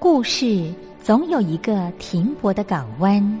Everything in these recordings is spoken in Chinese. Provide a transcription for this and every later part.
故事总有一个停泊的港湾。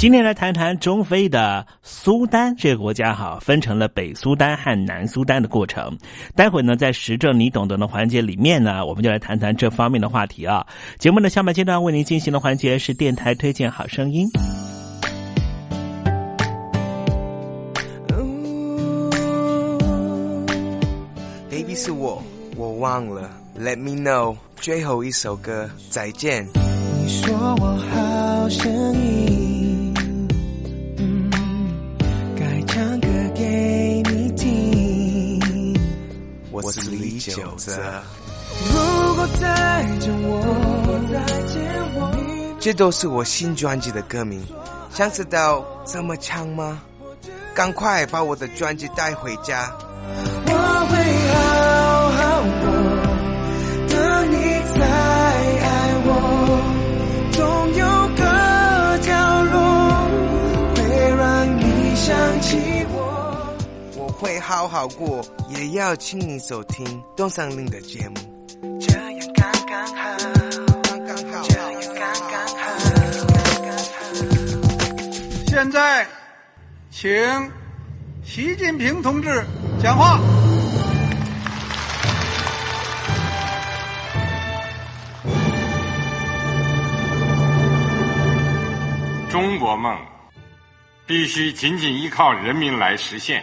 今天来谈谈中非的苏丹这个国家哈，分成了北苏丹和南苏丹的过程。待会呢，在时政你懂得的环节里面呢，我们就来谈谈这方面的话题啊。节目的下半阶段为您进行的环节是电台推荐好声音。Baby 是我，我忘了。Let me know，最后一首歌，再见。你说我好声音，我是李九泽。如果再见我，再见我，这都是我新专辑的歌名，想知道怎么唱吗？赶快把我的专辑带回家。我会好好会好好过，也要请你收听东山林的节目。这样刚刚好，刚刚好，这样刚刚好，刚刚好。现在，请习近平同志讲话。中国梦必须紧紧依靠人民来实现。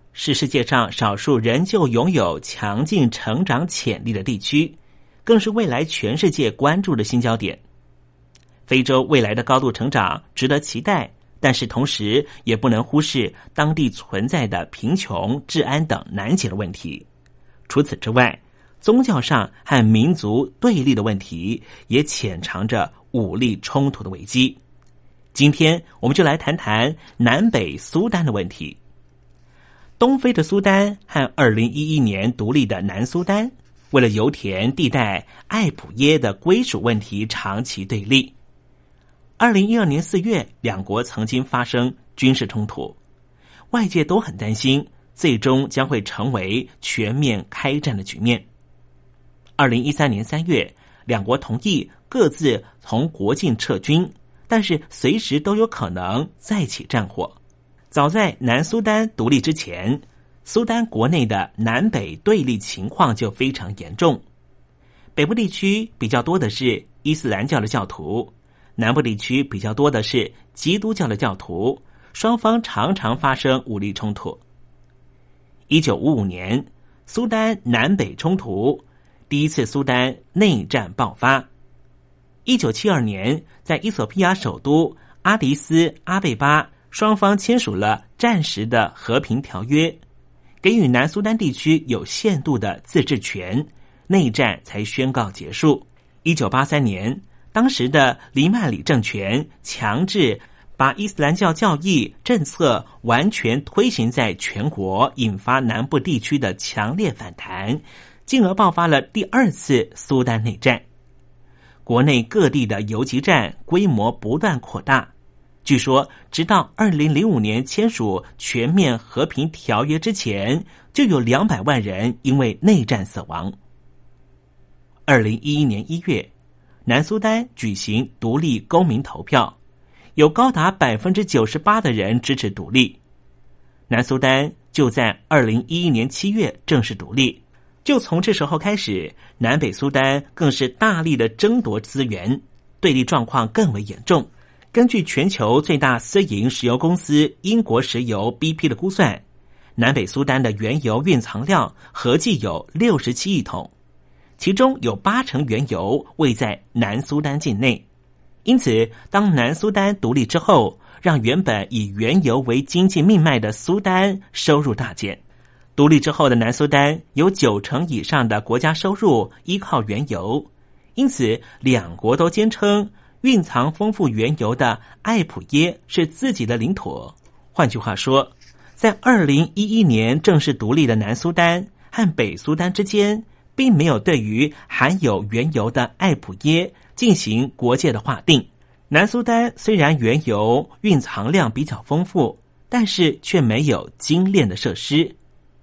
是世界上少数仍旧拥有强劲成长潜力的地区，更是未来全世界关注的新焦点。非洲未来的高度成长值得期待，但是同时也不能忽视当地存在的贫穷、治安等难解的问题。除此之外，宗教上和民族对立的问题也潜藏着武力冲突的危机。今天我们就来谈谈南北苏丹的问题。东非的苏丹和二零一一年独立的南苏丹，为了油田地带艾普耶的归属问题长期对立。二零一二年四月，两国曾经发生军事冲突，外界都很担心，最终将会成为全面开战的局面。二零一三年三月，两国同意各自从国境撤军，但是随时都有可能再起战火。早在南苏丹独立之前，苏丹国内的南北对立情况就非常严重。北部地区比较多的是伊斯兰教的教徒。南部地区比较多的是基督教的教徒，双方常常发生武力冲突。一九五五年，苏丹南北冲突，第一次苏丹内战爆发。一九七二年，在伊索比亚首都阿迪斯阿贝巴，双方签署了暂时的和平条约，给予南苏丹地区有限度的自治权，内战才宣告结束。一九八三年。当时的黎曼里政权强制把伊斯兰教教义政策完全推行在全国，引发南部地区的强烈反弹，进而爆发了第二次苏丹内战。国内各地的游击战规模不断扩大，据说直到二零零五年签署全面和平条约之前，就有两百万人因为内战死亡。二零一一年一月。南苏丹举行独立公民投票，有高达百分之九十八的人支持独立。南苏丹就在二零一一年七月正式独立，就从这时候开始，南北苏丹更是大力的争夺资源，对立状况更为严重。根据全球最大私营石油公司英国石油 BP 的估算，南北苏丹的原油蕴藏量合计有六十七亿桶。其中有八成原油位在南苏丹境内，因此，当南苏丹独立之后，让原本以原油为经济命脉的苏丹收入大减。独立之后的南苏丹有九成以上的国家收入依靠原油，因此，两国都坚称蕴藏丰富原油的艾普耶是自己的领土。换句话说，在二零一一年正式独立的南苏丹和北苏丹之间。并没有对于含有原油的艾普耶进行国界的划定。南苏丹虽然原油蕴藏量比较丰富，但是却没有精炼的设施。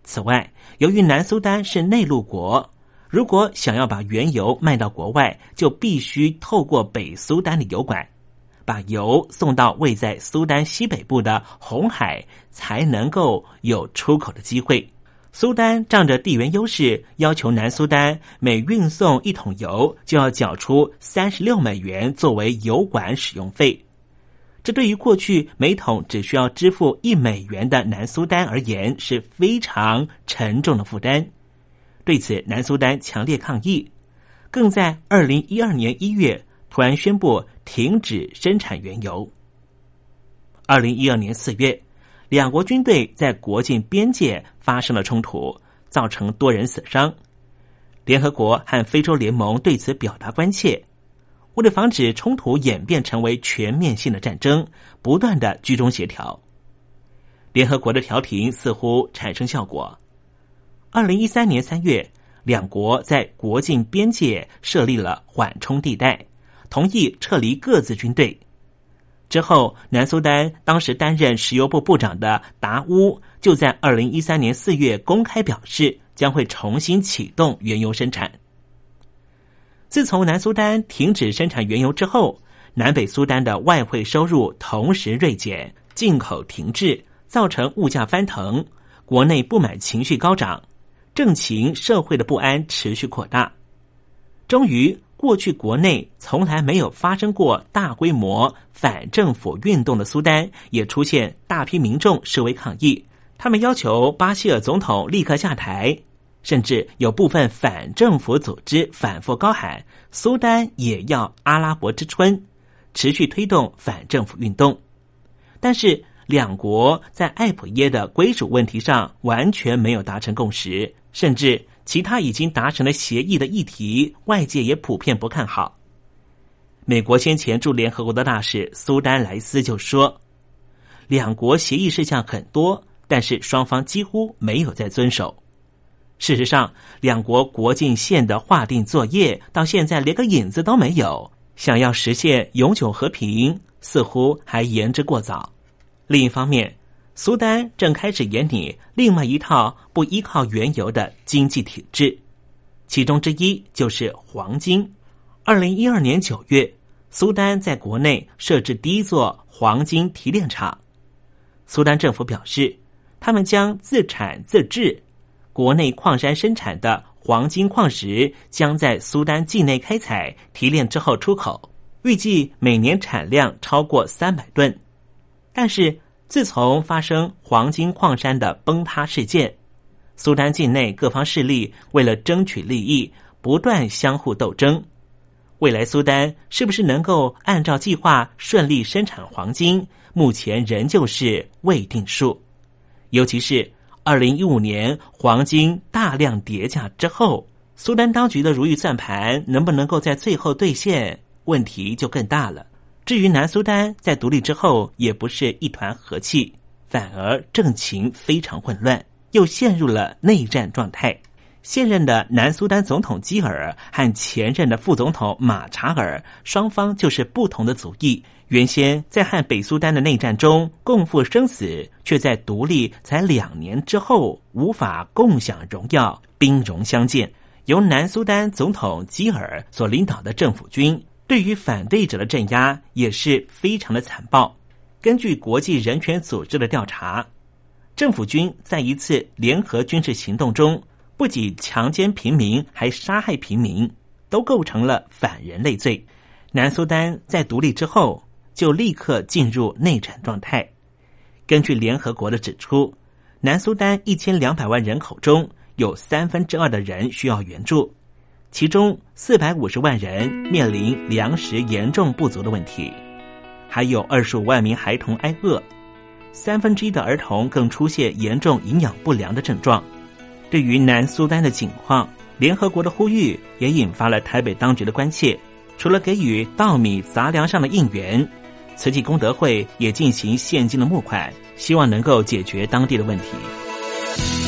此外，由于南苏丹是内陆国，如果想要把原油卖到国外，就必须透过北苏丹的油管，把油送到位在苏丹西北部的红海，才能够有出口的机会。苏丹仗着地缘优势，要求南苏丹每运送一桶油就要缴出三十六美元作为油管使用费。这对于过去每桶只需要支付一美元的南苏丹而言是非常沉重的负担。对此，南苏丹强烈抗议，更在二零一二年一月突然宣布停止生产原油。二零一二年四月。两国军队在国境边界发生了冲突，造成多人死伤。联合国和非洲联盟对此表达关切，为了防止冲突演变成为全面性的战争，不断的居中协调。联合国的调停似乎产生效果。二零一三年三月，两国在国境边界设立了缓冲地带，同意撤离各自军队。之后，南苏丹当时担任石油部部长的达乌就在二零一三年四月公开表示，将会重新启动原油生产。自从南苏丹停止生产原油之后，南北苏丹的外汇收入同时锐减，进口停滞，造成物价翻腾，国内不满情绪高涨，政情社会的不安持续扩大，终于。过去国内从来没有发生过大规模反政府运动的苏丹，也出现大批民众示威抗议。他们要求巴希尔总统立刻下台，甚至有部分反政府组织反复高喊“苏丹也要阿拉伯之春”，持续推动反政府运动。但是，两国在艾普耶的归属问题上完全没有达成共识，甚至。其他已经达成了协议的议题，外界也普遍不看好。美国先前驻联合国的大使苏丹莱斯就说：“两国协议事项很多，但是双方几乎没有在遵守。事实上，两国国境线的划定作业到现在连个影子都没有。想要实现永久和平，似乎还言之过早。另一方面，苏丹正开始演拟另外一套不依靠原油的经济体制，其中之一就是黄金。二零一二年九月，苏丹在国内设置第一座黄金提炼厂。苏丹政府表示，他们将自产自制，国内矿山生产的黄金矿石将在苏丹境内开采提炼之后出口，预计每年产量超过三百吨。但是，自从发生黄金矿山的崩塌事件，苏丹境内各方势力为了争取利益，不断相互斗争。未来苏丹是不是能够按照计划顺利生产黄金，目前仍旧是未定数。尤其是二零一五年黄金大量跌价之后，苏丹当局的如意算盘能不能够在最后兑现，问题就更大了。至于南苏丹在独立之后，也不是一团和气，反而政情非常混乱，又陷入了内战状态。现任的南苏丹总统基尔和前任的副总统马查尔双方就是不同的族裔。原先在和北苏丹的内战中共赴生死，却在独立才两年之后无法共享荣耀，兵戎相见。由南苏丹总统基尔所领导的政府军对于反对者的镇压也是非常的残暴。根据国际人权组织的调查，政府军在一次联合军事行动中。不仅强奸平民，还杀害平民，都构成了反人类罪。南苏丹在独立之后就立刻进入内战状态。根据联合国的指出，南苏丹一千两百万人口中有三分之二的人需要援助，其中四百五十万人面临粮食严重不足的问题，还有二十五万名孩童挨饿，三分之一的儿童更出现严重营养不良的症状。对于南苏丹的境况，联合国的呼吁也引发了台北当局的关切。除了给予稻米杂粮上的应援，慈济功德会也进行现金的募款，希望能够解决当地的问题。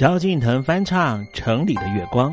萧敬腾翻唱《城里的月光》。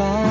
song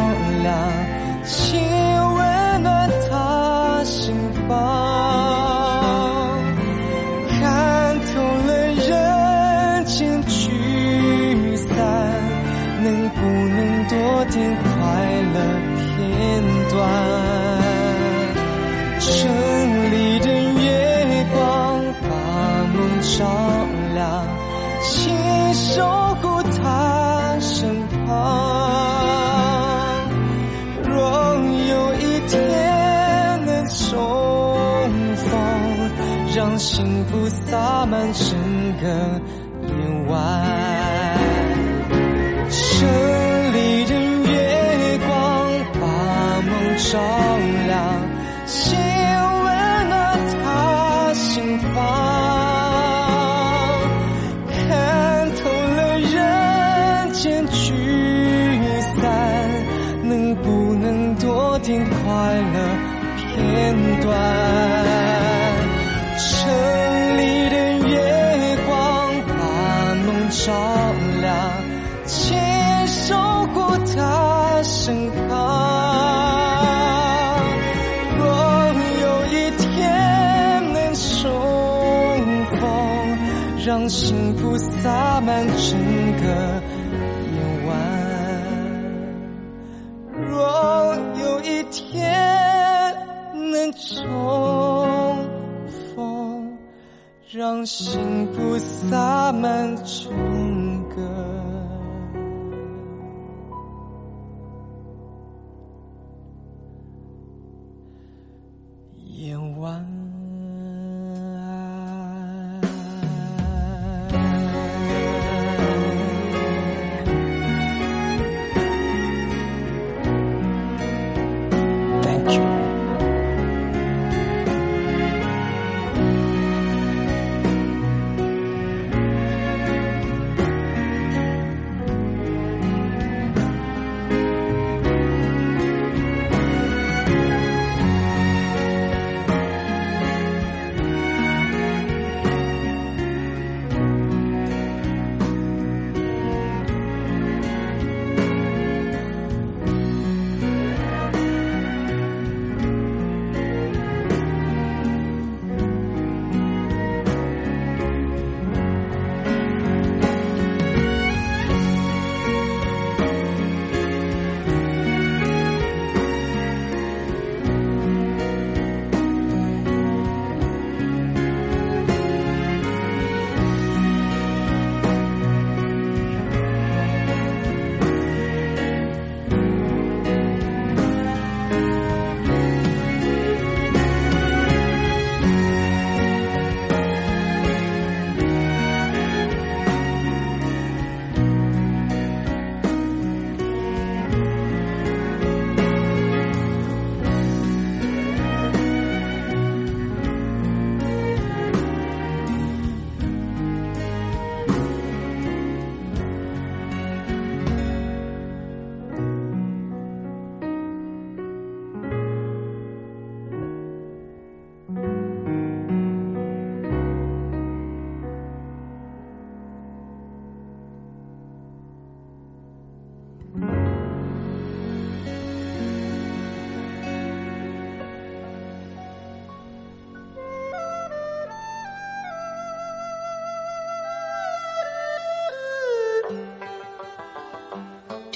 快乐片段。城里的月光把梦照亮，牵手过他身旁。若有一天能重逢，让幸福洒满整。幸福洒满出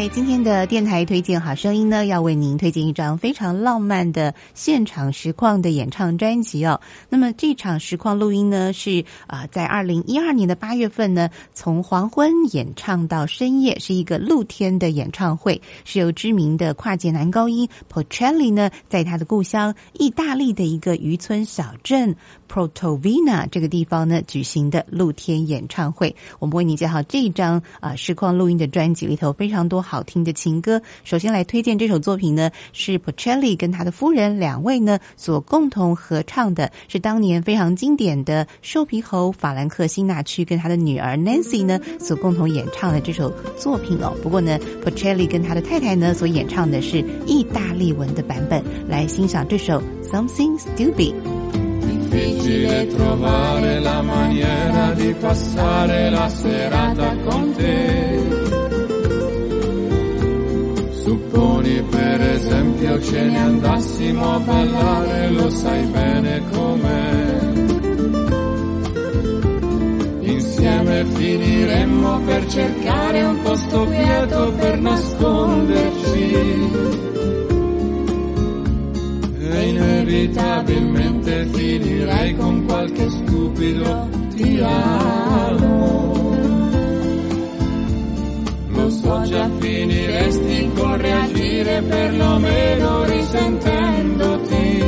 在今天的电台推荐好声音呢，要为您推荐一张非常浪漫的现场实况的演唱专辑哦。那么这场实况录音呢，是啊、在二零一二年的八月份呢，从黄昏演唱到深夜，是一个露天的演唱会，是由知名的跨界男高音 Porcelli 呢，在他的故乡意大利的一个渔村小镇 Protovina 这个地方呢举行的露天演唱会。我们为您介绍这一张啊、实况录音的专辑里头非常多好听的情歌。首先来推荐这首作品呢，是 Porcelli 跟他的夫人两位呢所共同合唱的，是当年非常经典的瘦皮猴法兰克辛纳区跟他的女儿 Nancy 呢所共同演唱的这首作品哦。不过呢，Porcelli 跟他的太太呢所演唱的是意大利文的版本，来欣赏这首 Something Stupid。Supponi per esempio ce ne andassimo a ballare, lo sai bene com'è. Insieme finiremmo per cercare un posto quieto per nasconderci. E inevitabilmente finirei con qualche stupido ti amo. So già finiresti con reagire perlomeno risentendoti.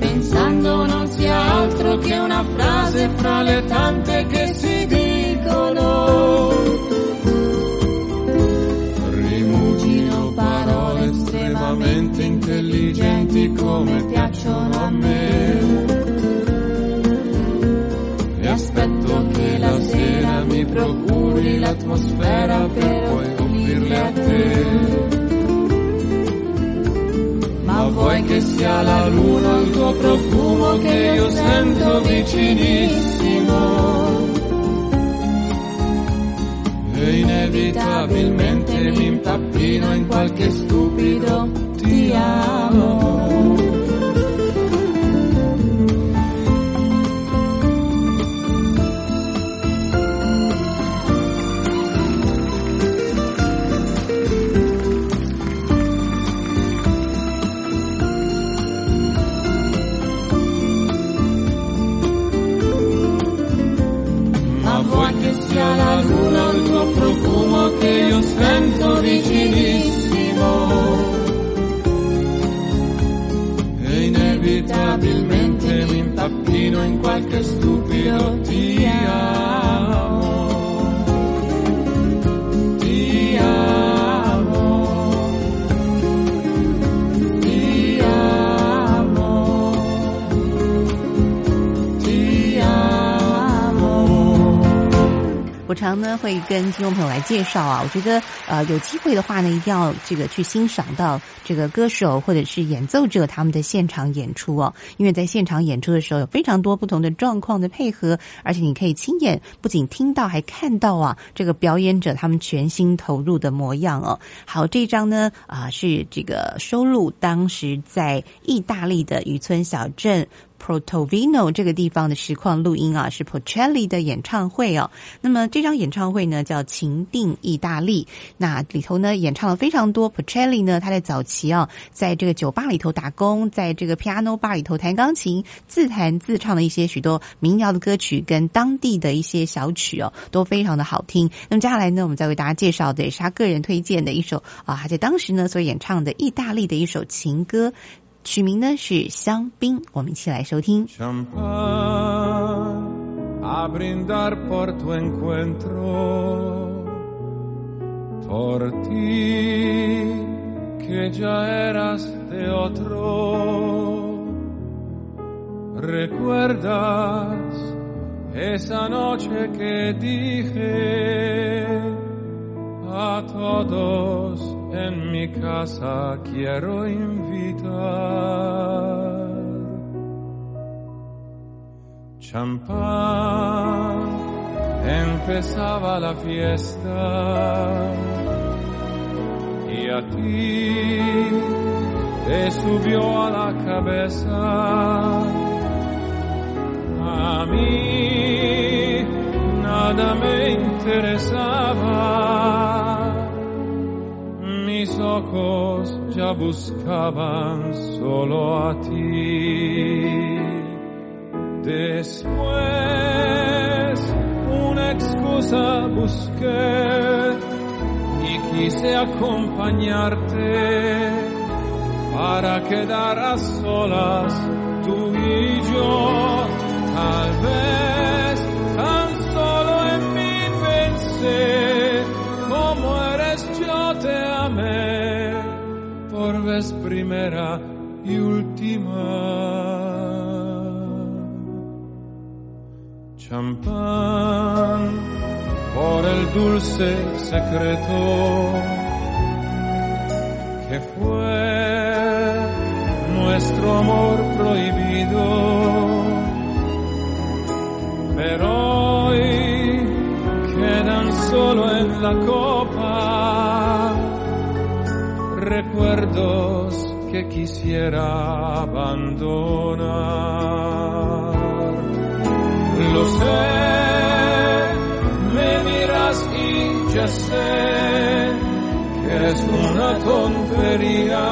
Pensando non sia altro che una frase fra le tante che si dicono. Rimugino parole estremamente intelligenti come piacciono a me. Procuri l'atmosfera per poi offrirle a te. Ma vuoi che sia la luna il tuo profumo che io sento vicinissimo? E inevitabilmente mi impappino in qualche stupido ti amo. 会跟听众朋友来介绍啊，我觉得呃有机会的话呢，一定要这个去欣赏到这个歌手或者是演奏者他们的现场演出哦，因为在现场演出的时候有非常多不同的状况的配合，而且你可以亲眼不仅听到还看到啊这个表演者他们全心投入的模样哦。好，这张呢啊、是这个收录当时在意大利的渔村小镇。Protovino 这个地方的实况录音啊，是 Porcelli 的演唱会哦。那么这张演唱会呢叫《情定意大利》，那里头呢演唱了非常多 Porcelli 呢他在早期啊，在这个酒吧里头打工，在这个 piano bar 里头弹钢琴，自弹自唱的一些许多民谣的歌曲跟当地的一些小曲哦，都非常的好听。那么接下来呢，我们再为大家介绍的也是他个人推荐的一首啊，他在当时呢所演唱的意大利的一首情歌。曲名呢是《香槟》，我们一起来收听。 champán a brindar por tu encuentro, por ti que ya eras de otro. ¿Recuerdas esa noche que dije a todos En mi casa quiero invitar? champán, empezaba la fiesta y a ti te subió a la cabeza. A mí nada me interesaba, mis ojos ya buscaban solo a ti. Después una excusa busqué y quise acompañarte para quedar a solas tú y yo. Tal vez tan solo en mí pensé por vez primera y última. Champán por el dulce secreto que fue nuestro amor prohibido. Pero hoy quedan solo en la copa recuerdos que quisiera abandonar. Lo sé, me miras y ya sé que es una tontería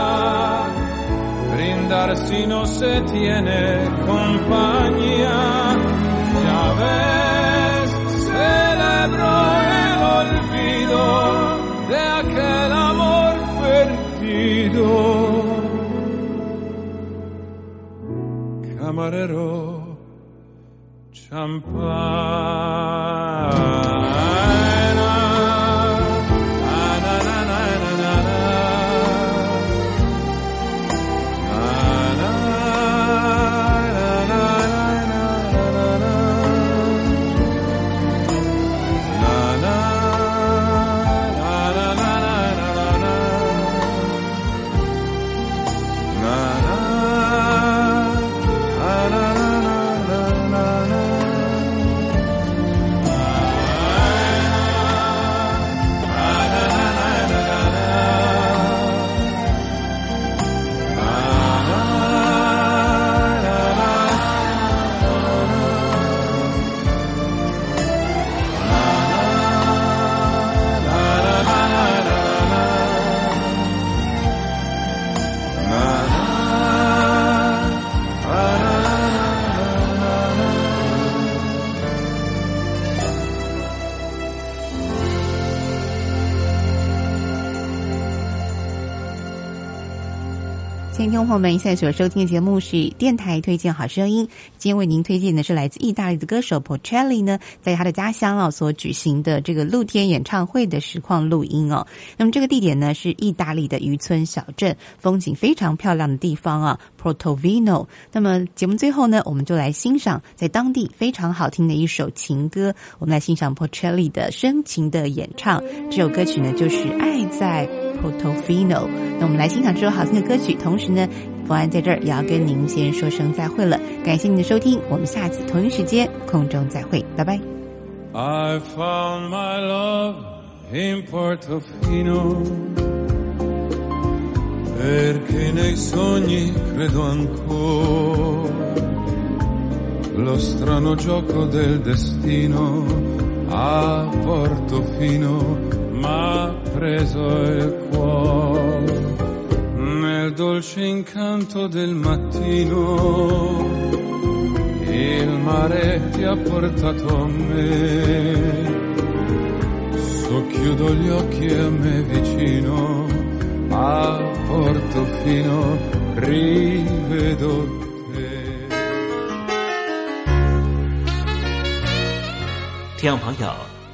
brindar si no se tiene compañía. Ya ves, celebro el olvido amarero champagne. 众朋友们，现在所收听的节目是电台推荐好声音。今天为您推荐的是来自意大利的歌手 Porcelli 呢，在他的家乡啊所举行的这个露天演唱会的实况录音哦。那么这个地点呢是意大利的渔村小镇，风景非常漂亮的地方啊，Portovino。那么节目最后呢，我们就来欣赏在当地非常好听的一首情歌，我们来欣赏 Porcelli 的深情的演唱。这首歌曲呢就是《爱在 Portofino》。那我们来欣赏这首好听的歌曲，同时呢，福安在这儿也要跟您先说声再会了。感谢您的收听，我们下次同一时间空中再会，拜拜。I found my love in Portofino perché nei sogni credo ancora lo strano gioco del destino a Portofino m'ha preso il cuore nel dolce incanto del mattino il mare ti ha portato a me. Socchiudo gli occhi e a me vicino, a Portofino rivedo te. 听众朋友，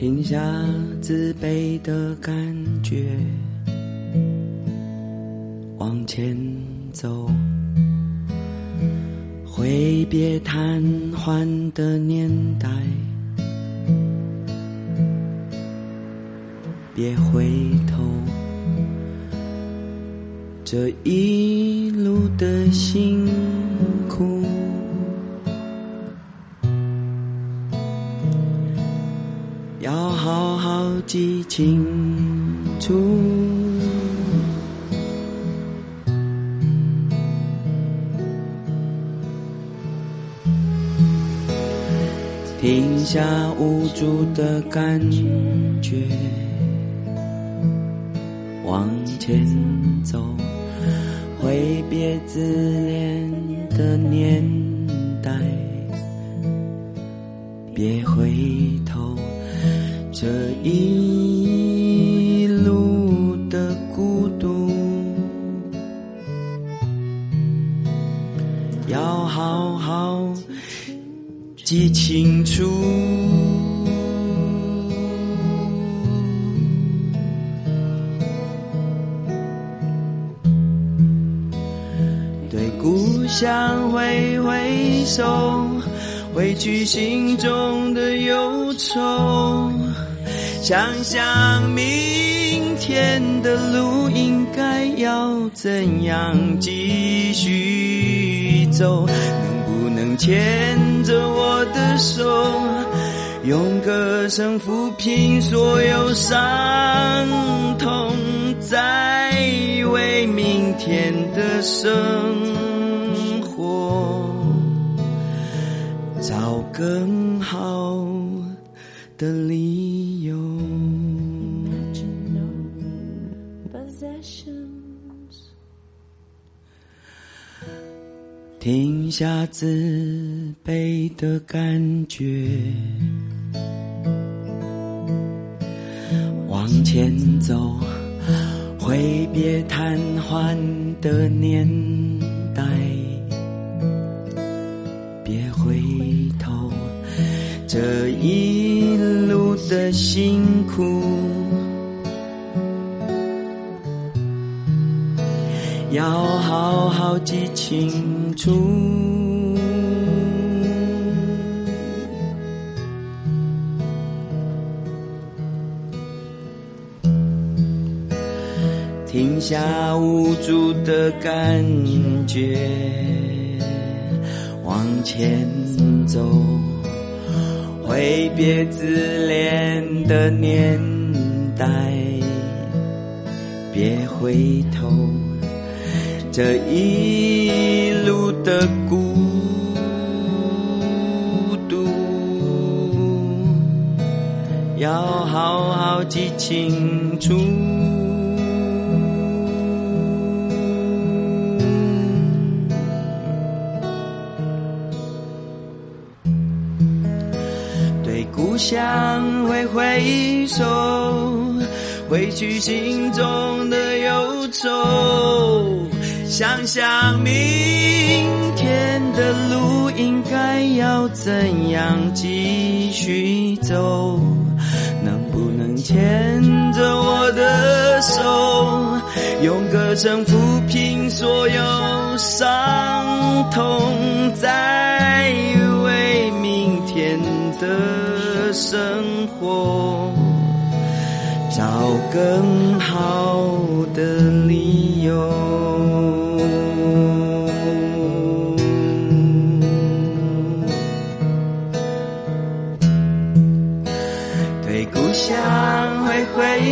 停下自卑的感觉，往前走，挥别瘫痪的年代，别回头，这一路的辛记清楚。停下无助的感觉，往前走，挥别自恋的年代，别回头，这一记清楚。对故乡挥挥手，挥去心中的忧愁。想想明天的路应该要怎样继续走，牵着我的手，用歌声抚平所有伤痛，再为明天的生活找更好的理停下自卑的感觉，往前走，挥别瘫痪的年代，别回头，这一路的辛苦。要好好记清楚。停下无助的感觉，往前走，挥别自恋的年代，别回头。这一路的孤独，要好好记清楚。对故乡挥挥手，挥去心中的忧愁。想想明天的路应该要怎样继续走，能不能牵着我的手，用歌声抚平所有伤痛，再为明天的生活找更好的理由。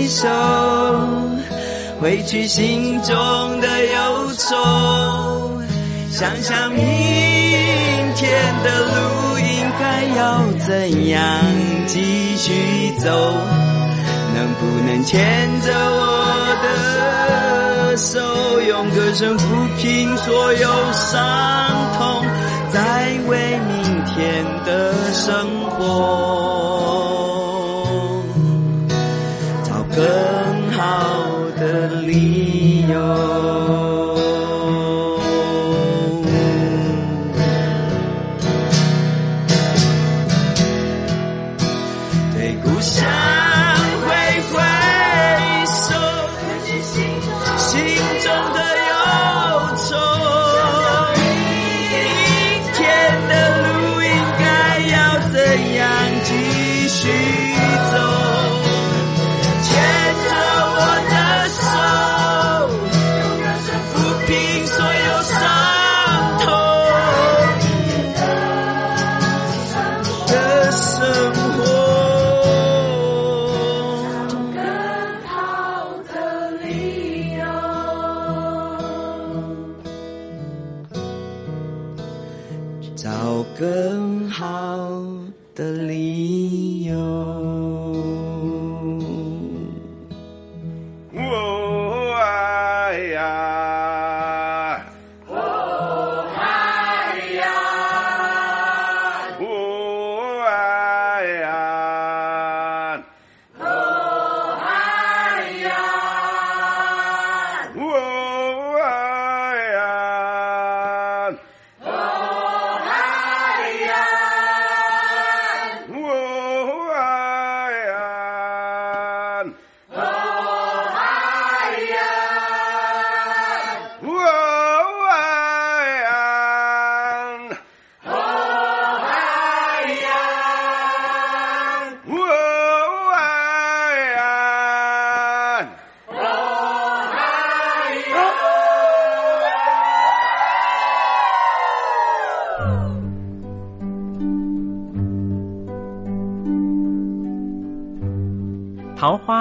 手，挥去心中的忧愁。想想明天的路应该要怎样继续走，能不能牵着我的手，用歌声抚平所有伤痛，再为明天的生活